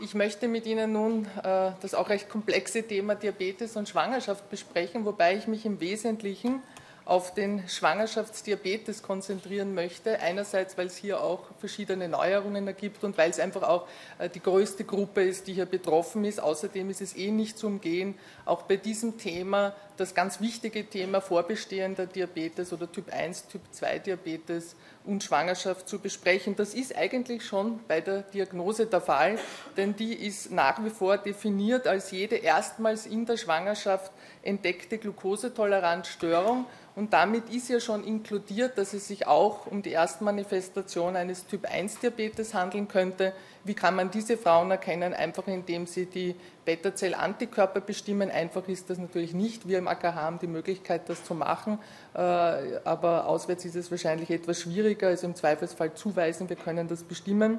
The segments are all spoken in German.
Ich möchte mit Ihnen nun äh, das auch recht komplexe Thema Diabetes und Schwangerschaft besprechen, wobei ich mich im Wesentlichen auf den Schwangerschaftsdiabetes konzentrieren möchte. Einerseits, weil es hier auch verschiedene Neuerungen ergibt und weil es einfach auch äh, die größte Gruppe ist, die hier betroffen ist. Außerdem ist es eh nicht zu umgehen, auch bei diesem Thema das ganz wichtige Thema vorbestehender Diabetes oder Typ 1, Typ 2 Diabetes und Schwangerschaft zu besprechen. Das ist eigentlich schon bei der Diagnose der Fall, denn die ist nach wie vor definiert als jede erstmals in der Schwangerschaft entdeckte Glukosetoleranzstörung und damit ist ja schon inkludiert, dass es sich auch um die Erstmanifestation eines Typ-1-Diabetes handeln könnte. Wie kann man diese Frauen erkennen? Einfach indem sie die Beta-Zell-Antikörper bestimmen. Einfach ist das natürlich nicht. Wir im AKH haben die Möglichkeit, das zu machen, äh, aber auswärts ist es wahrscheinlich etwas schwieriger. Also im Zweifelsfall zuweisen, wir können das bestimmen.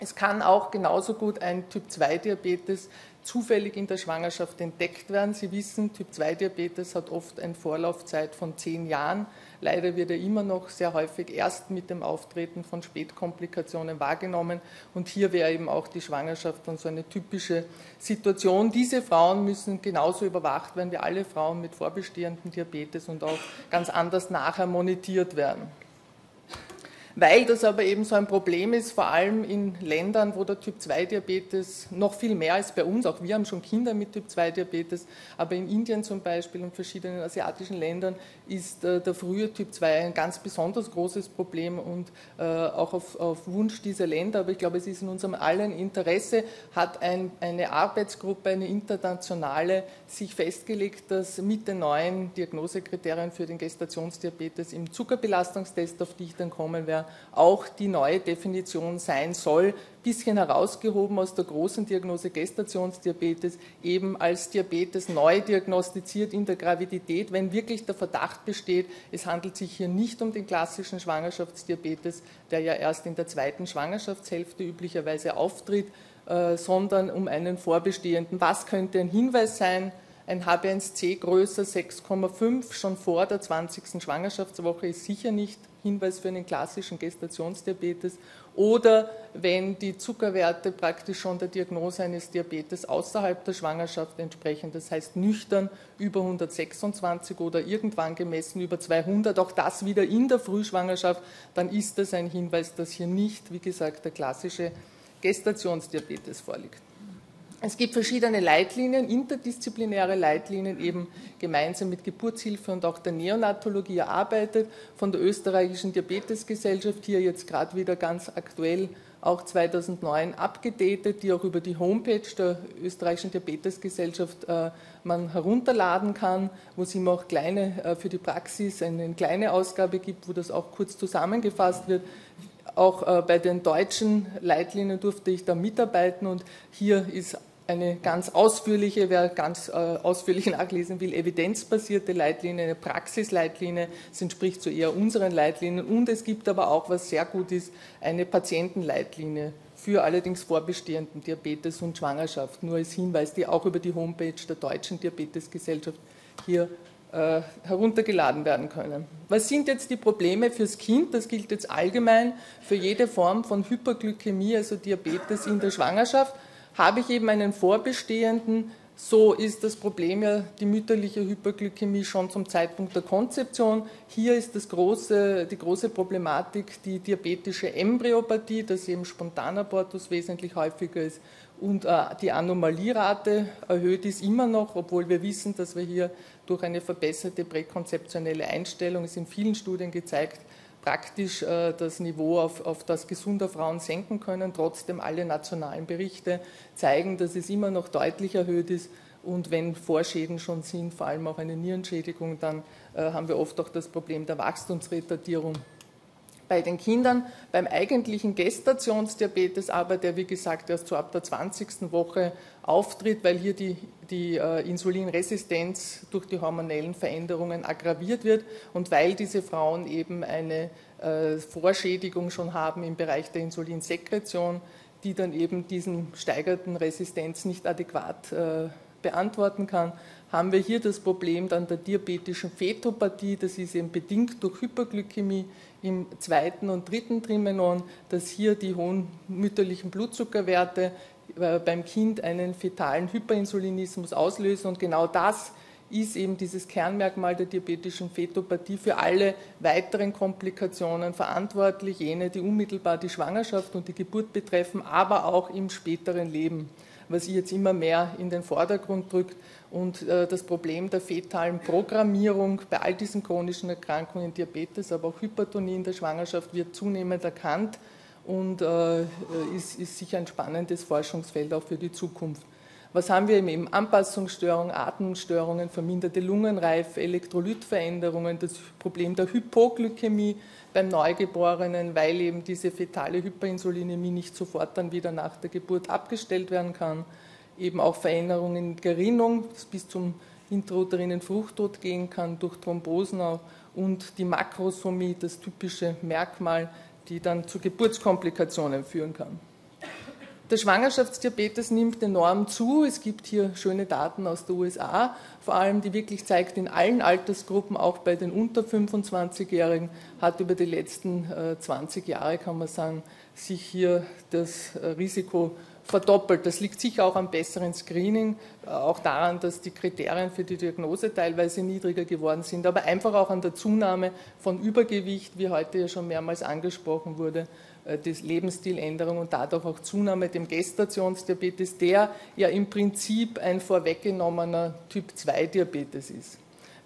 Es kann auch genauso gut ein Typ-2-Diabetes zufällig in der Schwangerschaft entdeckt werden. Sie wissen, Typ-2-Diabetes hat oft eine Vorlaufzeit von zehn Jahren. Leider wird er immer noch sehr häufig erst mit dem Auftreten von Spätkomplikationen wahrgenommen. Und hier wäre eben auch die Schwangerschaft dann so eine typische Situation. Diese Frauen müssen genauso überwacht werden wie alle Frauen mit vorbestehendem Diabetes und auch ganz anders nachher monitiert werden. Weil das aber eben so ein Problem ist, vor allem in Ländern, wo der Typ-2-Diabetes noch viel mehr als bei uns, auch wir haben schon Kinder mit Typ-2-Diabetes, aber in Indien zum Beispiel und verschiedenen asiatischen Ländern ist äh, der frühe Typ-2 ein ganz besonders großes Problem und äh, auch auf, auf, Wunsch dieser Länder, aber ich glaube, es ist in unserem allen Interesse, hat ein, eine Arbeitsgruppe, eine internationale, sich festgelegt, dass mit den neuen Diagnosekriterien für den Gestationsdiabetes im Zuckerbelastungstest, auf die ich dann kommen werde, auch die neue Definition sein soll, bisschen herausgehoben aus der großen Diagnose Gestationsdiabetes, eben als Diabetes neu diagnostiziert in der Gravidität, wenn wirklich der Verdacht besteht, es handelt sich hier nicht um den klassischen Schwangerschaftsdiabetes, der ja erst in der zweiten Schwangerschaftshälfte üblicherweise auftritt, äh, sondern um einen vorbestehenden. Was könnte ein Hinweis sein? Ein HB1C größer 6,5 schon vor der 20. Schwangerschaftswoche ist sicher nicht Hinweis für einen klassischen Gestationsdiabetes oder wenn die Zuckerwerte praktisch schon der Diagnose eines Diabetes außerhalb der Schwangerschaft entsprechen, das heißt nüchtern über 126 oder irgendwann gemessen über 200, auch das wieder in der Frühschwangerschaft, dann ist das ein Hinweis, dass hier nicht, wie gesagt, der klassische Gestationsdiabetes vorliegt. Es gibt verschiedene Leitlinien, interdisziplinäre Leitlinien, eben gemeinsam mit Geburtshilfe und auch der Neonatologie erarbeitet, von der österreichischen Diabetesgesellschaft, hier jetzt gerade wieder ganz aktuell auch 2009 abgedatet, die auch über die Homepage der österreichischen Diabetesgesellschaft äh, man herunterladen kann, wo es immer auch kleine, äh, für die Praxis eine kleine Ausgabe gibt, wo das auch kurz zusammengefasst wird. Auch äh, bei den deutschen Leitlinien durfte ich da mitarbeiten und hier ist eine ganz ausführliche, wer ganz äh, ausführlich nachlesen will, evidenzbasierte Leitlinie, eine Praxisleitlinie, es entspricht so eher unseren Leitlinien und es gibt aber auch, was sehr gut ist, eine Patientenleitlinie für allerdings vorbestehenden Diabetes und Schwangerschaft. Nur als Hinweis, die auch über die Homepage der Deutschen Diabetesgesellschaft hier äh, heruntergeladen werden können. Was sind jetzt die Probleme fürs Kind? Das gilt jetzt allgemein für jede Form von Hyperglykämie, also Diabetes in der Schwangerschaft habe ich eben einen vorbestehenden, so ist das Problem ja die mütterliche Hyperglykämie schon zum Zeitpunkt der Konzeption. Hier ist das große, die große Problematik die diabetische Embryopathie, dass eben Spontanabortus wesentlich häufiger ist und äh, die Anomalierate erhöht ist immer noch, obwohl wir wissen, dass wir hier durch eine verbesserte präkonzeptionelle Einstellung, es in vielen Studien gezeigt, praktisch äh, das Niveau auf, auf das gesunder Frauen senken können. Trotzdem alle nationalen Berichte zeigen, dass es immer noch deutlich erhöht ist. Und wenn Vorschäden schon sind, vor allem auch eine Nierenschädigung, dann äh, haben wir oft auch das Problem der Wachstumsretardierung bei den Kindern. Beim eigentlichen Gestationsdiabetes aber, der wie gesagt erst so ab der 20. Woche auftritt, weil hier die, die äh, Insulinresistenz durch die hormonellen Veränderungen aggraviert wird und weil diese Frauen eben eine äh, Vorschädigung schon haben im Bereich der Insulinsekretion, die dann eben diesen steigerten Resistenz nicht adäquat äh, beantworten kann, haben wir hier das Problem dann der diabetischen Fetopathie. Das ist eben bedingt durch Hyperglykämie im zweiten und dritten Trimenon, dass hier die hohen mütterlichen Blutzuckerwerte äh, beim Kind einen fetalen Hyperinsulinismus auslösen. Und genau das ist eben dieses Kernmerkmal der diabetischen Fetopathie für alle weiteren Komplikationen verantwortlich, jene, die unmittelbar die Schwangerschaft und die Geburt betreffen, aber auch im späteren Leben, was sich jetzt immer mehr in den Vordergrund drückt. Und äh, das Problem der fetalen Programmierung bei all diesen chronischen Erkrankungen, Diabetes, aber auch Hypertonie in der Schwangerschaft wird zunehmend erkannt und äh, ist, ist sicher ein spannendes Forschungsfeld auch für die Zukunft. Was haben wir eben? Anpassungsstörungen, Atmungsstörungen, verminderte Lungenreife, Elektrolytveränderungen, das Problem der Hypoglykämie beim Neugeborenen, weil eben diese fetale Hyperinsulinämie nicht sofort dann wieder nach der Geburt abgestellt werden kann. Eben auch Veränderungen in Gerinnung, bis zum intrauterinen Fruchttod gehen kann durch Thrombosen auch, und die Makrosomie, das typische Merkmal, die dann zu Geburtskomplikationen führen kann. Der Schwangerschaftsdiabetes nimmt enorm zu. Es gibt hier schöne Daten aus den USA, vor allem die wirklich zeigt, in allen Altersgruppen, auch bei den unter 25-Jährigen, hat über die letzten 20 äh, Jahre, kann man sagen, sich hier das äh, Risiko verdoppelt. Das liegt sicher auch am besseren Screening, äh, auch daran, dass die Kriterien für die Diagnose teilweise niedriger geworden sind, aber einfach auch an der Zunahme von Übergewicht, wie heute ja schon mehrmals angesprochen wurde, äh, die Lebensstiländerung und dadurch auch Zunahme dem Gestationsdiabetes, der ja im Prinzip ein vorweggenommener Typ-2-Diabetes ist.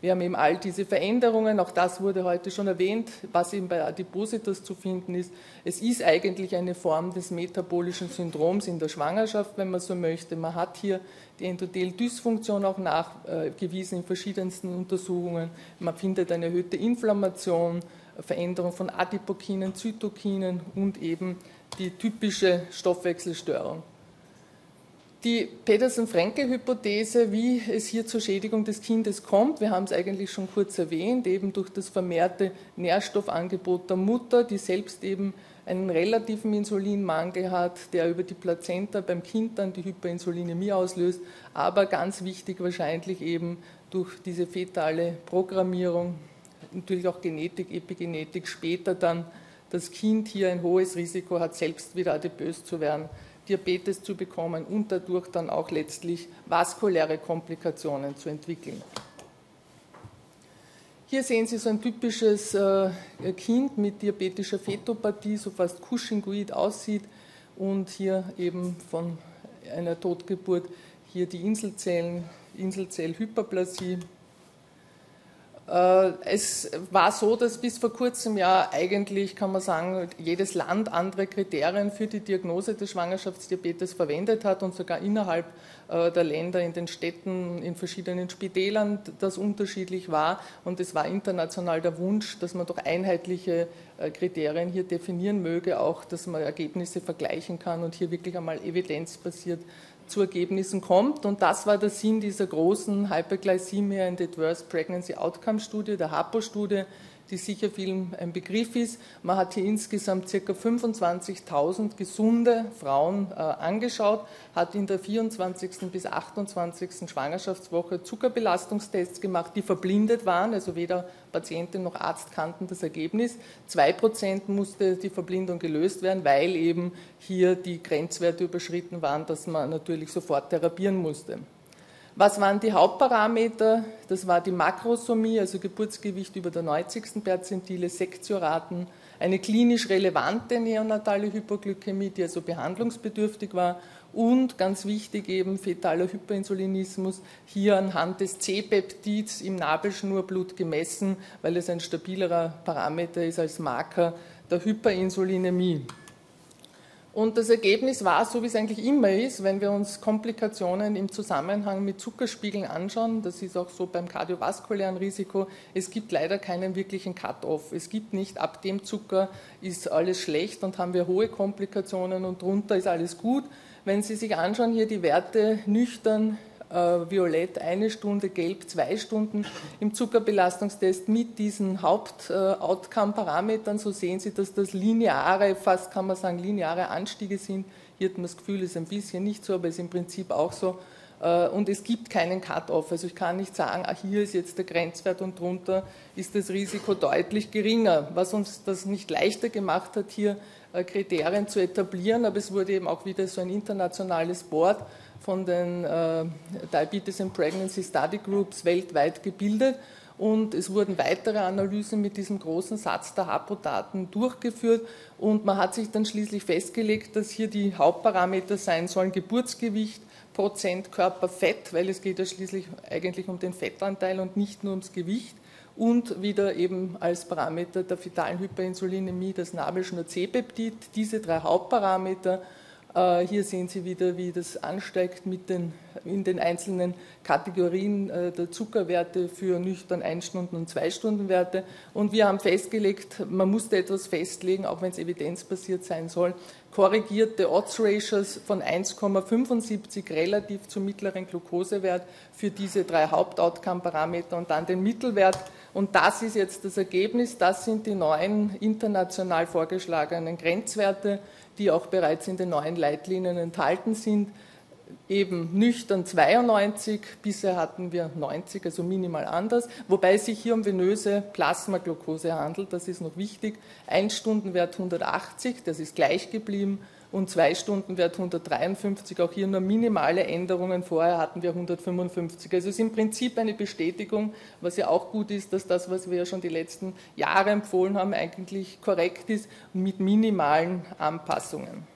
Wir haben eben all diese Veränderungen, auch das wurde heute schon erwähnt, was eben bei Adipositas zu finden ist. Es ist eigentlich eine Form des metabolischen Syndroms in der Schwangerschaft, wenn man so möchte. Man hat hier die Endothel-Dysfunktion auch nachgewiesen in verschiedensten Untersuchungen. Man findet eine erhöhte Inflammation, Veränderung von Adipokinen, Zytokinen und eben die typische Stoffwechselstörung. Die Petersen-Frenkel-Hypothese, wie es hier zur Schädigung des Kindes kommt, wir haben es eigentlich schon kurz erwähnt, eben durch das vermehrte Nährstoffangebot der Mutter, die selbst eben einen relativen Insulinmangel hat, der über die Plazenta beim Kind dann die Hyperinsulinämie auslöst, aber ganz wichtig wahrscheinlich eben durch diese fetale Programmierung natürlich auch Genetik, Epigenetik später dann das Kind hier ein hohes Risiko hat, selbst wieder adipös zu werden, Diabetes zu bekommen und dadurch dann auch letztlich vaskuläre Komplikationen zu entwickeln. Hier sehen Sie so ein typisches äh, Kind mit diabetischer Fetopathie, so fast Cushingoid aussieht und hier eben von einer Totgeburt hier die Inselzellen, Inselzellhyperplasie es war so, dass bis vor kurzem ja eigentlich, kann man sagen, jedes Land andere Kriterien für die Diagnose des Schwangerschaftsdiabetes verwendet hat und sogar innerhalb äh, der Länder in den Städten, in verschiedenen Spitälern das unterschiedlich war. Und es war international der Wunsch, dass man doch einheitliche äh, Kriterien hier definieren möge, auch dass man Ergebnisse vergleichen kann und hier wirklich einmal evidenzbasiert zu Ergebnissen kommt. Und das war der Sinn dieser großen Hyperglycemia and Adverse Pregnancy Outcome Studie, der HAPO-Studie, die sicher vielen ein Begriff ist. Man hat hier insgesamt ca. 25.000 gesunde Frauen äh, angeschaut, hat in der 24. bis 28. Schwangerschaftswoche Zuckerbelastungstests gemacht, die verblindet waren, also weder Patientin noch Arzt kannten das Ergebnis. Zwei Prozent musste die Verblindung gelöst werden, weil eben hier die Grenzwerte überschritten waren, dass man natürlich sofort therapieren musste. Was waren die Hauptparameter? Das war die Makrosomie, also Geburtsgewicht über der 90. Perzentile, Sektioraten, eine klinisch relevante neonatale Hypoglykämie, die also behandlungsbedürftig war und ganz wichtig eben fetaler Hyperinsulinismus, hier anhand des C-Peptids im Nabelschnurblut gemessen, weil es ein stabilerer Parameter ist als Marker der Hyperinsulinämie. Und das Ergebnis war, so wie es eigentlich immer ist, wenn wir uns Komplikationen im Zusammenhang mit Zuckerspiegeln anschauen, das ist auch so beim kardiovaskulären Risiko, es gibt leider keinen wirklichen Cut-off. Es gibt nicht, ab dem Zucker ist alles schlecht und haben wir hohe Komplikationen und drunter ist alles gut. Wenn Sie sich anschauen, hier die Werte nüchtern violett eine Stunde, gelb zwei Stunden im Zuckerbelastungstest mit diesen Haupt-Outcome-Parametern. So sehen Sie, dass das lineare, fast kann man sagen, lineare Anstiege sind. Hier hat man das Gefühl, ist ein bisschen nicht so, aber ist im Prinzip auch so. Äh, und es gibt keinen Cut-off. Also ich kann nicht sagen, ah, hier ist jetzt der Grenzwert und drunter ist das Risiko deutlich geringer. Was uns das nicht leichter gemacht hat, hier äh, Kriterien zu etablieren, aber es wurde eben auch wieder so ein internationales Board von den äh, Diabetes and Pregnancy Study Groups weltweit gebildet. Und es wurden weitere Analysen mit diesem großen Satz der Hapodaten durchgeführt. Und man hat sich dann schließlich festgelegt, dass hier die Hauptparameter sein sollen Geburtsgewicht, Prozent Körperfett, weil es geht ja schließlich eigentlich um den Fettanteil und nicht nur ums Gewicht. Und wieder eben als Parameter der fetalen Hyperinsulinämie das Nabelschnur-C-Peptid. Diese drei Hauptparameter hier sehen Sie wieder, wie das ansteigt mit den, in den einzelnen Kategorien äh, der Zuckerwerte für nüchtern 1 Stunden und 2 Stunden Werte. Und wir haben festgelegt, man musste etwas festlegen, auch wenn es evidenzbasiert sein soll, korrigierte Odds-Ratios von 1,75 relativ zum mittleren Glukosewert für diese drei Haupt-Outcome-Parameter und dann den Mittelwert. Und das ist jetzt das Ergebnis, das sind die neuen international vorgeschlagenen Grenzwerte die auch bereits in den neuen Leitlinien enthalten sind. Eben nüchtern 92, bisher hatten wir 90, also minimal anders, wobei es sich hier um venöse Plasmaglucose handelt, das ist noch wichtig. Ein Stundenwert 180, das ist gleich geblieben und zwei Stunden Wert 153, auch hier nur minimale Änderungen. Vorher hatten wir 155. Also es ist im Prinzip eine Bestätigung, was ja auch gut ist, dass das, was wir ja schon die letzten Jahre empfohlen haben, eigentlich korrekt ist mit minimalen Anpassungen.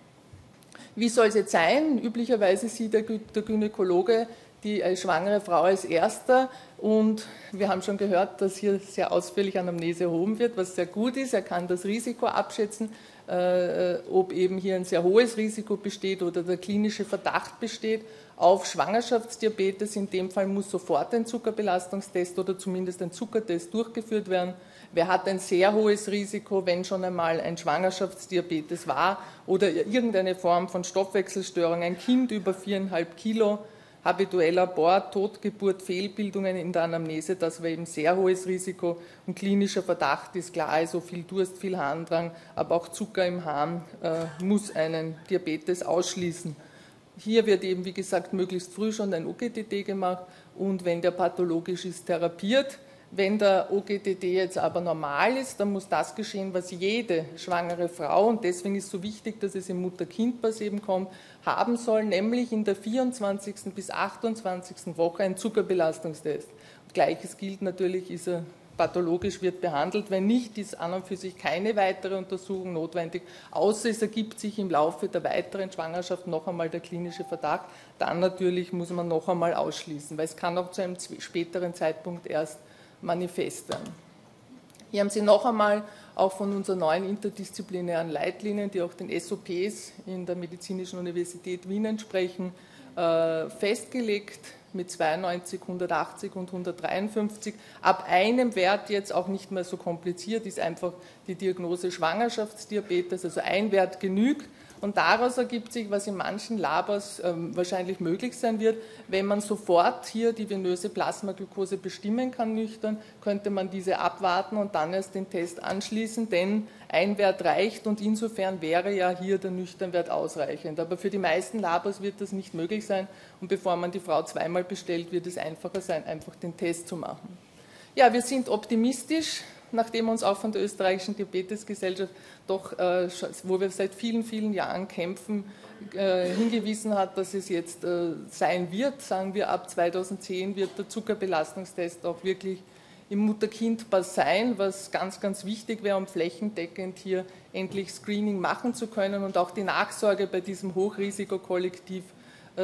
Wie soll es jetzt sein? Üblicherweise sieht der, der Gynäkologe die schwangere Frau als erster und wir haben schon gehört, dass hier sehr ausführlich Anamnese erhoben wird, was sehr gut ist. Er kann das Risiko abschätzen, äh, ob eben hier ein sehr hohes Risiko besteht oder der klinische Verdacht besteht auf Schwangerschaftsdiabetes. In dem Fall muss sofort ein Zuckerbelastungstest oder zumindest ein Zuckertest durchgeführt werden. Wer hat ein sehr hohes Risiko, wenn schon einmal ein Schwangerschaftsdiabetes war oder irgendeine Form von Stoffwechselstörung, ein Kind über viereinhalb Kilo, habitueller Abort, Totgeburt, Fehlbildungen in der Anamnese, das war eben sehr hohes Risiko und klinischer Verdacht ist klar, also viel Durst, viel Harndrang, aber auch Zucker im Hahn äh, muss einen Diabetes ausschließen. Hier wird eben, wie gesagt, möglichst früh schon ein OGTT gemacht und wenn der pathologisch ist, therapiert. Wenn der OGTT jetzt aber normal ist, dann muss das geschehen, was jede schwangere Frau, und deswegen ist es so wichtig, dass es im Mutter-Kind-Pass eben kommt, haben soll, nämlich in der 24. bis 28. Woche ein Zuckerbelastungstest. Gleiches gilt natürlich, ist er pathologisch wird behandelt. Wenn nicht, ist an und für sich keine weitere Untersuchung notwendig, außer es ergibt sich im Laufe der weiteren Schwangerschaft noch einmal der klinische Verdacht. Dann natürlich muss man noch einmal ausschließen, weil es kann auch zu einem späteren Zeitpunkt erst manifest werden. Hier haben Sie noch einmal auch von unseren neuen interdisziplinären Leitlinien, die auch den SOPs in der Medizinischen Universität Wien entsprechen, äh, festgelegt mit 92, 180 und 153. Ab einem Wert jetzt auch nicht mehr so kompliziert, ist einfach die Diagnose Schwangerschaftsdiabetes, also ein Wert genügt. Und daraus ergibt sich, was in manchen Labors ähm, wahrscheinlich möglich sein wird, wenn man sofort hier die venöse Plasmaglucose bestimmen kann, nüchtern, könnte man diese abwarten und dann erst den Test anschließen, denn ein Wert reicht und insofern wäre ja hier der Nüchternwert ausreichend. Aber für die meisten Labors wird das nicht möglich sein und bevor man die Frau zweimal bestellt, wird es einfacher sein, einfach den Test zu machen. Ja, wir sind optimistisch nachdem uns auch von der österreichischen Diabetesgesellschaft doch, äh, wo wir seit vielen, vielen Jahren kämpfen, äh, hingewiesen hat, dass es jetzt äh, sein wird. Sagen wir, ab 2010 wird der Zuckerbelastungstest auch wirklich im Mutter-Kind-Pass sein, was ganz, ganz wichtig wäre, um flächendeckend hier endlich Screening machen zu können und auch die Nachsorge bei diesem Hochrisikokollektiv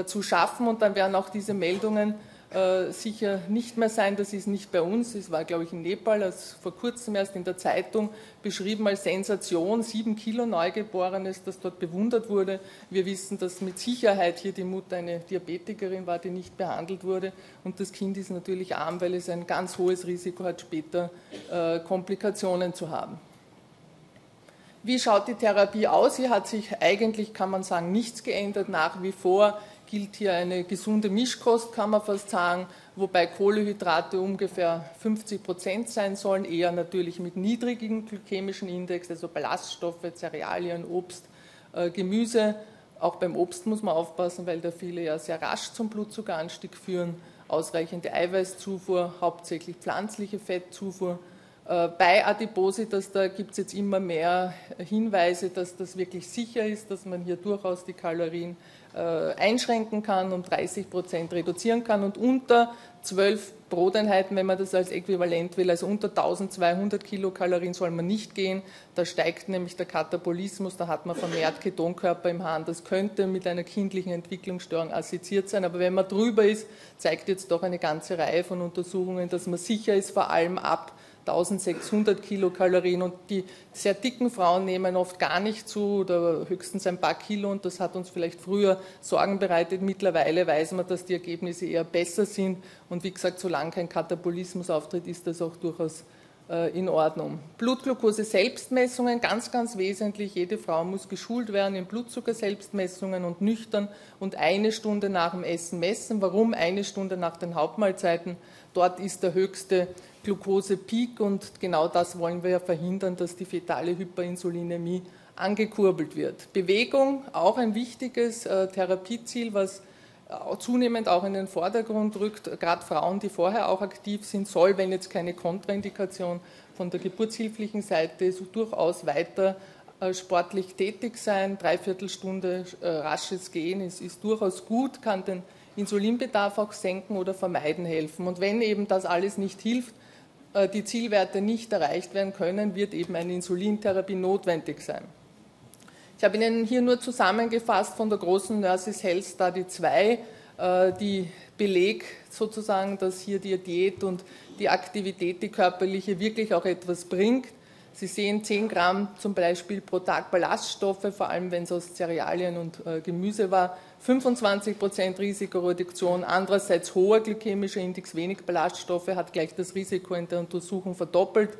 zu schaffen. Und dann werden auch diese Meldungen äh, sicher nicht mehr sein. Das ist nicht bei uns. Es war, glaube ich, in Nepal, als vor kurzem erst in der Zeitung beschrieben als Sensation, sieben Kilo Neugeborenes, das dort bewundert wurde. Wir wissen, dass mit Sicherheit hier die Mutter eine Diabetikerin war, die nicht behandelt wurde. Und das Kind ist natürlich arm, weil es ein ganz hohes Risiko hat, später äh, Komplikationen zu haben. Wie schaut die Therapie aus? Hier hat sich eigentlich, kann man sagen, nichts geändert. Nach wie vor gilt hier eine gesunde Mischkost, kann man fast sagen, wobei Kohlehydrate ungefähr 50 Prozent sein sollen, eher natürlich mit niedrigem glykämischen Index, also Ballaststoffe, Cerealien, Obst, äh, Gemüse. Auch beim Obst muss man aufpassen, weil da viele ja sehr rasch zum Blutzuckeranstieg führen. Ausreichende Eiweißzufuhr, hauptsächlich pflanzliche Fettzufuhr bei Adipositas, da gibt es jetzt immer mehr Hinweise, dass das wirklich sicher ist, dass man hier durchaus die Kalorien äh, einschränken kann, um 30 Prozent reduzieren kann und unter 12 Broteinheiten, wenn man das als Äquivalent will, also unter 1200 Kilokalorien soll man nicht gehen. Da steigt nämlich der Katabolismus, da hat man vermehrt Ketonkörper im Hahn. Das könnte mit einer kindlichen Entwicklungsstörung assoziiert sein, aber wenn man drüber ist, zeigt jetzt doch eine ganze Reihe von Untersuchungen, dass man sicher ist, vor allem ab 1600 Kilokalorien und die sehr dicken Frauen nehmen oft gar nicht zu oder höchstens ein paar Kilo und das hat uns vielleicht früher Sorgen bereitet. Mittlerweile weiß man, dass die Ergebnisse eher besser sind und wie gesagt, solange kein Katabolismus auftritt, ist das auch durchaus in Ordnung. Blutglucose Selbstmessungen, ganz, ganz wesentlich. Jede Frau muss geschult werden in Blutzucker Selbstmessungen und nüchtern und eine Stunde nach dem Essen messen. Warum eine Stunde nach den Hauptmahlzeiten? Dort ist der höchste Glukosepeak und genau das wollen wir ja verhindern, dass die fetale Hyperinsulinämie angekurbelt wird. Bewegung, auch ein wichtiges äh, Therapieziel, was äh, zunehmend auch in den Vordergrund rückt. Gerade Frauen, die vorher auch aktiv sind, soll, wenn jetzt keine Kontraindikation von der geburtshilflichen Seite ist, durchaus weiter äh, sportlich tätig sein. Dreiviertelstunde rasches Gehen ist, ist durchaus gut, kann den Insulinbedarf auch senken oder vermeiden helfen. Und wenn eben das alles nicht hilft, äh, die Zielwerte nicht erreicht werden können, wird eben eine Insulintherapie notwendig sein. Ich habe Ihnen hier nur zusammengefasst von der großen Nurses Health Study 2 äh, die Beleg sozusagen, dass hier die Diät und die Aktivität, die körperliche, wirklich auch etwas bringt. Sie sehen 10 Gramm zum Beispiel pro Tag Ballaststoffe, vor allem wenn es aus Cerealien und äh, Gemüse war, 25 Prozent Risikoreduktion, andererseits hoher glykämischer Index, wenig Ballaststoffe, hat gleich das Risiko in der Untersuchung verdoppelt.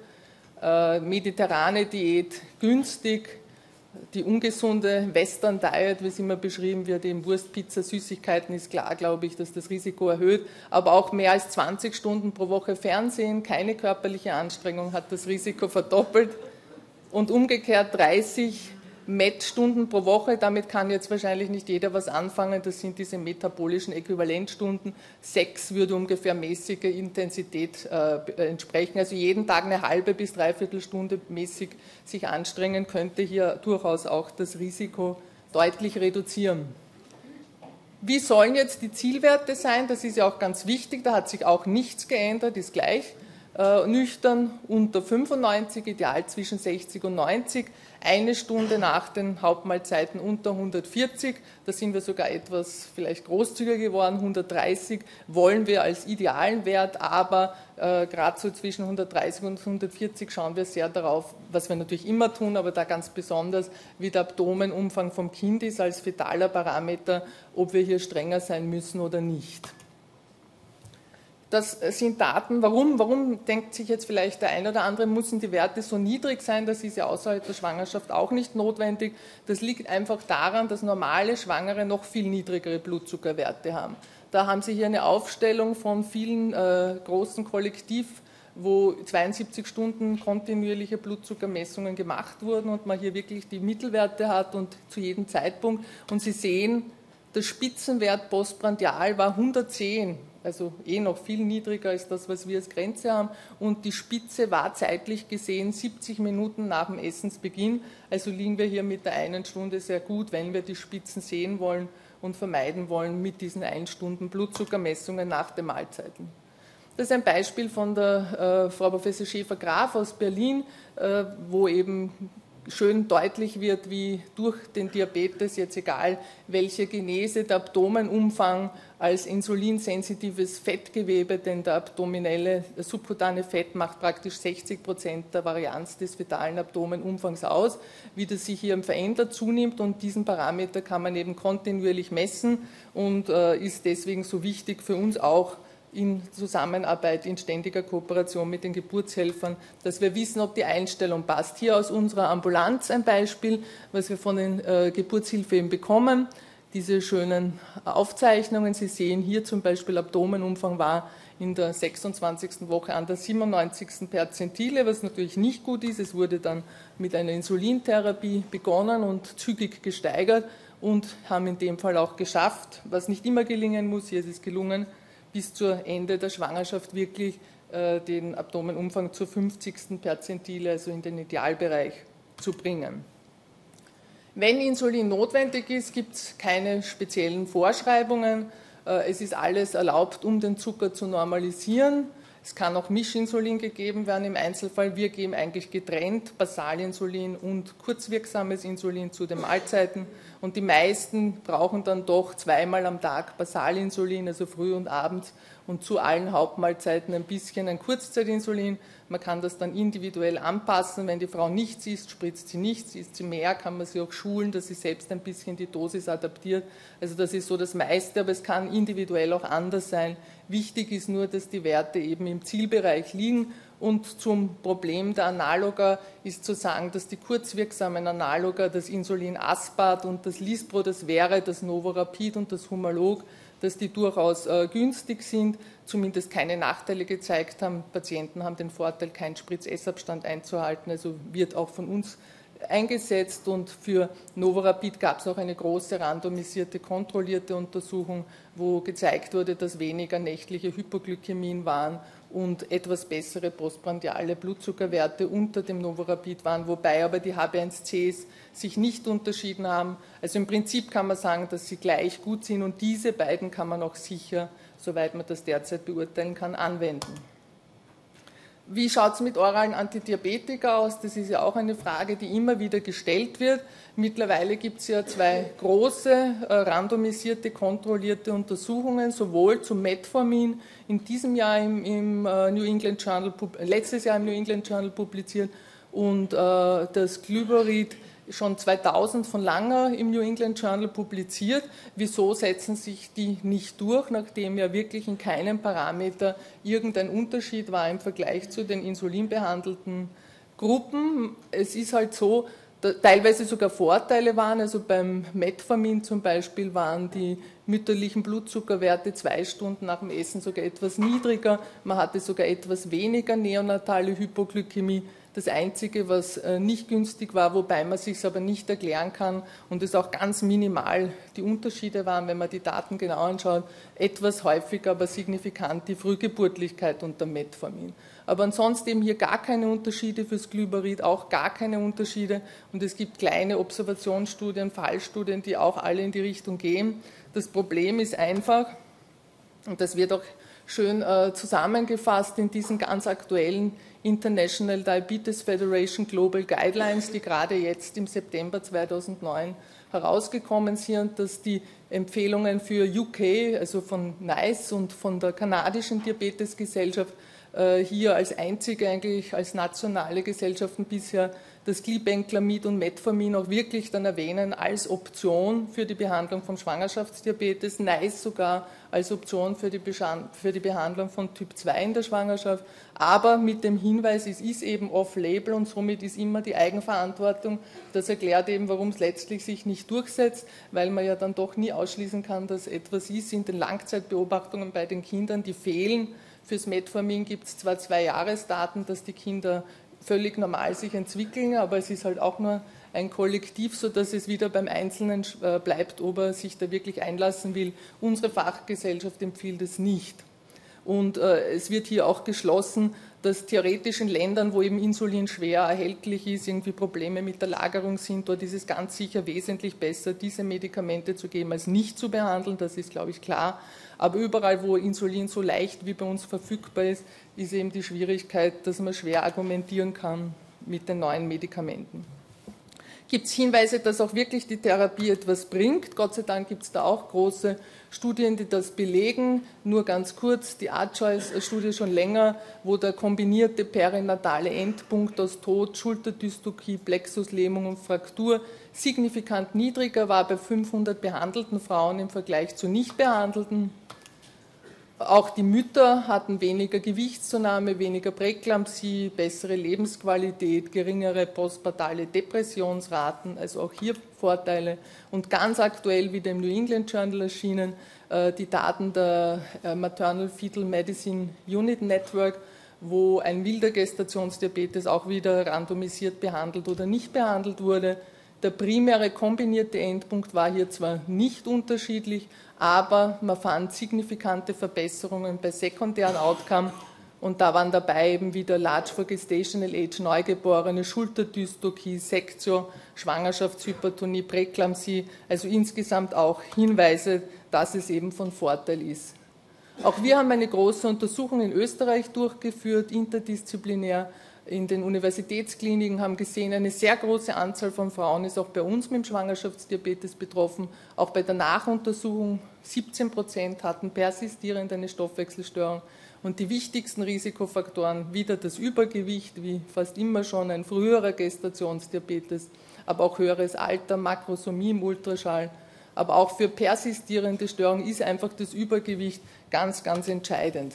Äh, mediterrane Diät günstig, die ungesunde Western Diet, wie es immer beschrieben wird, eben Wurst, Pizza, Süßigkeiten, ist klar, glaube ich, dass das Risiko erhöht. Aber auch mehr als 20 Stunden pro Woche Fernsehen, keine körperliche Anstrengung hat das Risiko verdoppelt. Und umgekehrt 30 Met-Stunden pro Woche, damit kann jetzt wahrscheinlich nicht jeder was anfangen, das sind diese metabolischen Äquivalentstunden. Sechs würde ungefähr mäßige Intensität äh, entsprechen. Also jeden Tag eine halbe bis dreiviertel Stunde mäßig sich anstrengen, könnte hier durchaus auch das Risiko deutlich reduzieren. Wie sollen jetzt die Zielwerte sein? Das ist ja auch ganz wichtig, da hat sich auch nichts geändert, ist gleich. Äh, nüchtern unter 95, ideal zwischen 60 und 90 eine Stunde nach den Hauptmahlzeiten unter 140, da sind wir sogar etwas vielleicht großzügiger geworden, 130 wollen wir als idealen Wert, aber äh, gerade so zwischen 130 und 140 schauen wir sehr darauf, was wir natürlich immer tun, aber da ganz besonders, wie der Abdomenumfang vom Kind ist als fetaler Parameter, ob wir hier strenger sein müssen oder nicht. Das sind Daten. Warum? Warum denkt sich jetzt vielleicht der eine oder andere, müssen die Werte so niedrig sein? Das ist ja außerhalb der Schwangerschaft auch nicht notwendig. Das liegt einfach daran, dass normale Schwangere noch viel niedrigere Blutzuckerwerte haben. Da haben Sie hier eine Aufstellung von vielen äh, großen Kollektiv, wo 72 Stunden kontinuierliche Blutzuckermessungen gemacht wurden und man hier wirklich die Mittelwerte hat und zu jedem Zeitpunkt. Und Sie sehen, der Spitzenwert postprandial war 110 also eh noch viel niedriger als das, was wir als Grenze haben. Und die Spitze war zeitlich gesehen 70 Minuten nach dem Essensbeginn. Also liegen wir hier mit der einen Stunde sehr gut, wenn wir die Spitzen sehen wollen und vermeiden wollen mit diesen ein Stunden Blutzuckermessungen nach den Mahlzeiten. Das ist ein Beispiel von der äh, Frau Professor Schäfer-Graf aus Berlin, äh, wo eben schön deutlich wird, wie durch den Diabetes, jetzt egal welche Genese, der Abdomenumfang als insulinsensitives Fettgewebe, denn der abdominelle der subkutane Fett macht praktisch 60 Prozent der Varianz des fetalen Abdomenumfangs aus, wie das sich hier verändert, zunimmt und diesen Parameter kann man eben kontinuierlich messen und äh, ist deswegen so wichtig für uns auch, in Zusammenarbeit, in ständiger Kooperation mit den Geburtshelfern, dass wir wissen, ob die Einstellung passt. Hier aus unserer Ambulanz ein Beispiel, was wir von den äh, Geburtshilfen bekommen. Diese schönen Aufzeichnungen. Sie sehen hier zum Beispiel Abdomenumfang war in der 26. Woche an der 97. Perzentile, was natürlich nicht gut ist. Es wurde dann mit einer Insulintherapie begonnen und zügig gesteigert und haben in dem Fall auch geschafft, was nicht immer gelingen muss. Hier ist es gelungen, bis zu Ende der Schwangerschaft wirklich äh, den Abdomenumfang zur 50. Perzentile, also in den Idealbereich zu bringen. Wenn Insulin notwendig ist, gibt es keine speziellen Vorschreibungen. Äh, es ist alles erlaubt, um den Zucker zu normalisieren. Es kann auch Mischinsulin gegeben werden im Einzelfall. Wir geben eigentlich getrennt Basalinsulin und kurzwirksames Insulin zu den Mahlzeiten. Und die meisten brauchen dann doch zweimal am Tag Basalinsulin, also früh und abends, und zu allen Hauptmahlzeiten ein bisschen ein Kurzzeitinsulin. Man kann das dann individuell anpassen. Wenn die Frau nichts isst, spritzt sie nichts. Isst sie mehr, kann man sie auch schulen, dass sie selbst ein bisschen die Dosis adaptiert. Also das ist so das meiste, aber es kann individuell auch anders sein. Wichtig ist nur, dass die Werte eben im Zielbereich liegen. Und zum Problem der Analoga ist zu sagen, dass die kurzwirksamen Analoga, das Insulin Aspart und das Lispro, das wäre das Novorapid und das Humalog, dass die durchaus äh, günstig sind, zumindest keine Nachteile gezeigt haben. Patienten haben den Vorteil, keinen Spritzessabstand einzuhalten, also wird auch von uns eingesetzt und für Novorapid gab es auch eine große randomisierte, kontrollierte Untersuchung, wo gezeigt wurde, dass weniger nächtliche Hypoglykämien waren und etwas bessere postprandiale Blutzuckerwerte unter dem Novorapid waren, wobei aber die HB1Cs sich nicht unterschieden haben. Also im Prinzip kann man sagen, dass sie gleich gut sind und diese beiden kann man auch sicher, soweit man das derzeit beurteilen kann, anwenden. Wie schaut es mit oralen Antidiabetika aus? Das ist ja auch eine Frage, die immer wieder gestellt wird. Mittlerweile gibt es ja zwei große, äh, randomisierte, kontrollierte Untersuchungen, sowohl zum Metformin, in diesem Jahr im, im äh, New England Journal, letztes Jahr im New England Journal publiziert, und äh, das Glyburid schon 2000 von Langer im New England Journal publiziert. Wieso setzen sich die nicht durch, nachdem ja wirklich in keinem Parameter irgendein Unterschied war im Vergleich zu den insulinbehandelten Gruppen? Es ist halt so, teilweise sogar Vorteile waren. Also beim Metformin zum Beispiel waren die mütterlichen Blutzuckerwerte zwei Stunden nach dem Essen sogar etwas niedriger. Man hatte sogar etwas weniger neonatale Hypoglykämie das Einzige, was äh, nicht günstig war, wobei man sich aber nicht erklären kann und es auch ganz minimal die Unterschiede waren, wenn man die Daten genau anschaut, etwas häufiger, aber signifikant die Frühgeburtlichkeit unter Metformin. Aber ansonsten eben hier gar keine Unterschiede fürs Glyberid, auch gar keine Unterschiede und es gibt kleine Observationsstudien, Fallstudien, die auch alle in die Richtung gehen. Das Problem ist einfach, und das wird auch schön äh, zusammengefasst in diesen ganz aktuellen International Diabetes Federation Global Guidelines, die gerade jetzt im September 2009 herausgekommen sind, dass die Empfehlungen für UK, also von NICE und von der kanadischen Diabetesgesellschaft, äh, hier als einzige eigentlich als nationale Gesellschaften bisher das Glibenclamid und Metformin auch wirklich dann erwähnen als Option für die Behandlung von Schwangerschaftsdiabetes, NICE sogar als Option für die, für die Behandlung von Typ 2 in der Schwangerschaft, aber mit dem Hinweis, es ist eben off-label und somit ist immer die Eigenverantwortung. Das erklärt eben, warum es letztlich sich nicht durchsetzt, weil man ja dann doch nie ausschließen kann, dass etwas ist in den Langzeitbeobachtungen bei den Kindern, die fehlen. Fürs Metformin gibt es zwar zwei Jahresdaten, dass die Kinder völlig normal sich entwickeln, aber es ist halt auch nur ein Kollektiv, sodass es wieder beim Einzelnen äh, bleibt, ob er sich da wirklich einlassen will. Unsere Fachgesellschaft empfiehlt es nicht. Und äh, es wird hier auch geschlossen, dass theoretisch in Ländern, wo eben Insulin schwer erhältlich ist, irgendwie Probleme mit der Lagerung sind, dort ist es ganz sicher wesentlich besser, diese Medikamente zu geben, als nicht zu behandeln. Das ist, glaube ich, klar. Aber überall, wo Insulin so leicht wie bei uns verfügbar ist, ist eben die Schwierigkeit, dass man schwer argumentieren kann mit den neuen Medikamenten. Gibt es Hinweise, dass auch wirklich die Therapie etwas bringt? Gott sei Dank gibt es da auch große Studien, die das belegen. Nur ganz kurz, die Art-Choice-Studie schon länger, wo der kombinierte perinatale Endpunkt aus Tod, Schulterdystokie, Plexuslähmung und Fraktur signifikant niedriger war bei 500 behandelten Frauen im Vergleich zu nicht behandelten. Auch die Mütter hatten weniger Gewichtszunahme, weniger Präklampsie, bessere Lebensqualität, geringere postpartale Depressionsraten, also auch hier Vorteile. Und ganz aktuell wieder im New England Journal erschienen äh, die Daten der äh, Maternal Fetal Medicine Unit Network, wo ein wilder Gestationsdiabetes auch wieder randomisiert behandelt oder nicht behandelt wurde. Der primäre kombinierte Endpunkt war hier zwar nicht unterschiedlich, aber man fand signifikante Verbesserungen bei sekundären Outcome Und da waren dabei eben wieder Large for Gestational Age, Neugeborene, Schulterdystokie, Sektio, Schwangerschaftshypertonie, Präklampsie, also insgesamt auch Hinweise, dass es eben von Vorteil ist. Auch wir haben eine große Untersuchung in Österreich durchgeführt, interdisziplinär in den Universitätskliniken, haben gesehen, eine sehr große Anzahl von Frauen ist auch bei uns mit dem Schwangerschaftsdiabetes betroffen. Auch bei der Nachuntersuchung 17 Prozent hatten persistierend eine Stoffwechselstörung. Und die wichtigsten Risikofaktoren, wieder das Übergewicht, wie fast immer schon ein früherer Gestationsdiabetes, aber auch höheres Alter, Makrosomie im Ultraschall. Aber auch für persistierende Störungen ist einfach das Übergewicht ganz, ganz entscheidend.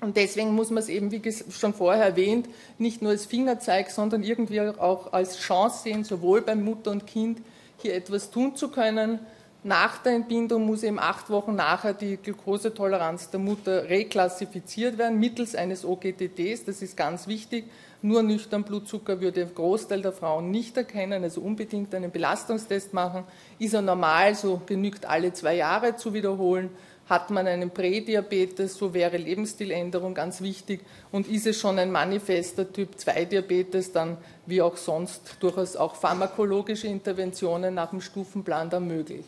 Und deswegen muss man es eben, wie schon vorher erwähnt, nicht nur als Fingerzeig, sondern irgendwie auch als Chance sehen, sowohl beim Mutter und Kind hier etwas tun zu können, nach der Entbindung muss eben acht Wochen nachher die Glukosetoleranz der Mutter reklassifiziert werden mittels eines OGTTs. Das ist ganz wichtig. Nur nüchtern Blutzucker würde ein Großteil der Frauen nicht erkennen, also unbedingt einen Belastungstest machen. Ist er normal, so genügt alle zwei Jahre zu wiederholen. Hat man einen Prädiabetes, so wäre Lebensstiländerung ganz wichtig. Und ist es schon ein manifester Typ 2 Diabetes, dann wie auch sonst durchaus auch pharmakologische Interventionen nach dem Stufenplan dann möglich.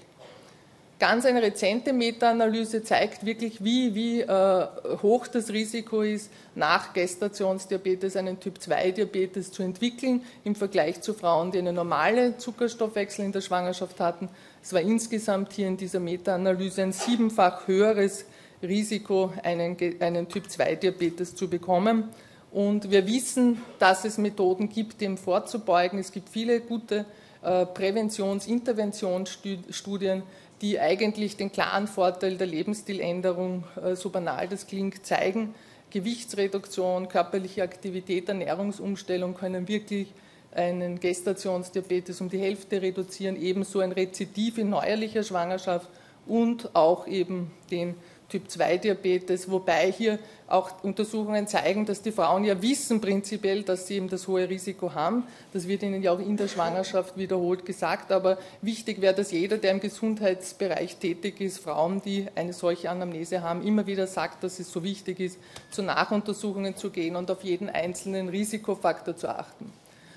Ganz eine rezente Meta-Analyse zeigt wirklich, wie, wie äh, hoch das Risiko ist, nach Gestationsdiabetes einen Typ-2-Diabetes zu entwickeln, im Vergleich zu Frauen, die eine normale Zuckerstoffwechsel in der Schwangerschaft hatten. Es war insgesamt hier in dieser Meta-Analyse ein siebenfach höheres Risiko, einen, einen Typ-2-Diabetes zu bekommen. Und wir wissen, dass es Methoden gibt, dem vorzubeugen. Es gibt viele gute äh, Präventions-, Interventionsstudien, die eigentlich den klaren Vorteil der Lebensstiländerung, äh, so banal das klingt, zeigen. Gewichtsreduktion, körperliche Aktivität, Ernährungsumstellung können wirklich einen Gestationsdiabetes um die Hälfte reduzieren, ebenso ein Rezidiv in neuerlicher Schwangerschaft und auch eben den Typ-2-Diabetes, wobei hier auch Untersuchungen zeigen, dass die Frauen ja wissen prinzipiell, dass sie eben das hohe Risiko haben. Das wird ihnen ja auch in der Schwangerschaft wiederholt gesagt. Aber wichtig wäre, dass jeder, der im Gesundheitsbereich tätig ist, Frauen, die eine solche Anamnese haben, immer wieder sagt, dass es so wichtig ist, zu Nachuntersuchungen zu gehen und auf jeden einzelnen Risikofaktor zu achten.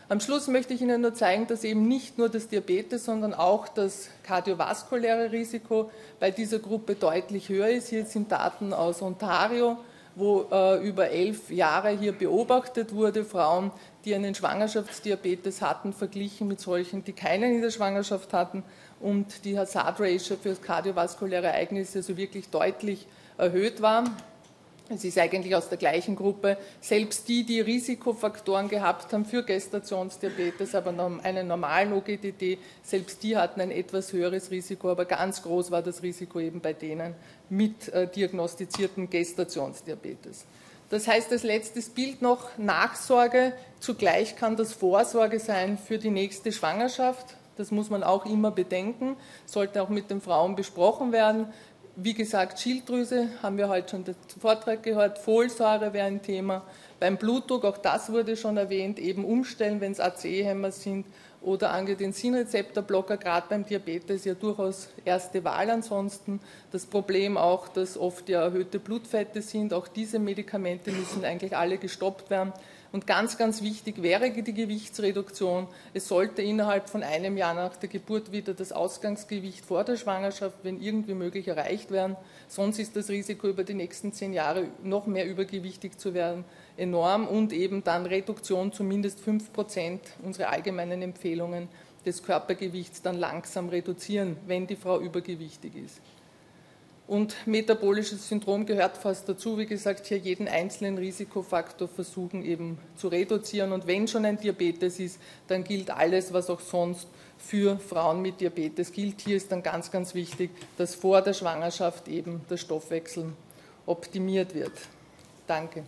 Am Schluss möchte ich Ihnen nur zeigen, dass eben nicht nur das Diabetes, sondern auch das kardiovaskuläre Risiko bei dieser Gruppe deutlich höher ist. Hier sind Daten aus Ontario, wo äh, über elf Jahre hier beobachtet wurde, Frauen, die einen Schwangerschaftsdiabetes hatten, verglichen mit solchen, die keinen in der Schwangerschaft hatten und die Hazard Ratio für kardiovaskuläre Ereignisse also wirklich deutlich erhöht war. Es ist eigentlich aus der gleichen Gruppe. Selbst die, die Risikofaktoren gehabt haben für Gestationsdiabetes, aber einen normalen OGDD, selbst die hatten ein etwas höheres Risiko, aber ganz groß war das Risiko eben bei denen mit äh, diagnostizierten Gestationsdiabetes. Das heißt, als letztes Bild noch Nachsorge. Zugleich kann das Vorsorge sein für die nächste Schwangerschaft. Das muss man auch immer bedenken, sollte auch mit den Frauen besprochen werden. Wie gesagt, Schilddrüse haben wir heute schon den Vortrag gehört, Folsäure wäre ein Thema. Beim Blutdruck, auch das wurde schon erwähnt, eben umstellen, wenn es ACE-Hämmer sind oder Angiotensinrezeptorblocker, gerade beim Diabetes ja durchaus erste Wahl ansonsten. Das Problem auch, dass oft ja erhöhte Blutfette sind, auch diese Medikamente müssen eigentlich alle gestoppt werden. Und ganz, ganz wichtig wäre die Gewichtsreduktion. Es sollte innerhalb von einem Jahr nach der Geburt wieder das Ausgangsgewicht vor der Schwangerschaft, wenn irgendwie möglich, erreicht werden. Sonst ist das Risiko über die nächsten zehn Jahre noch mehr übergewichtig zu werden enorm und eben dann Reduktion zumindest fünf Prozent, unsere allgemeinen Empfehlungen des Körpergewichts dann langsam reduzieren, wenn die Frau übergewichtig ist. Und metabolisches Syndrom gehört fast dazu. Wie gesagt, hier jeden einzelnen Risikofaktor versuchen eben zu reduzieren. Und wenn schon ein Diabetes ist, dann gilt alles, was auch sonst für Frauen mit Diabetes gilt. Hier ist dann ganz, ganz wichtig, dass vor der Schwangerschaft eben der Stoffwechsel optimiert wird. Danke.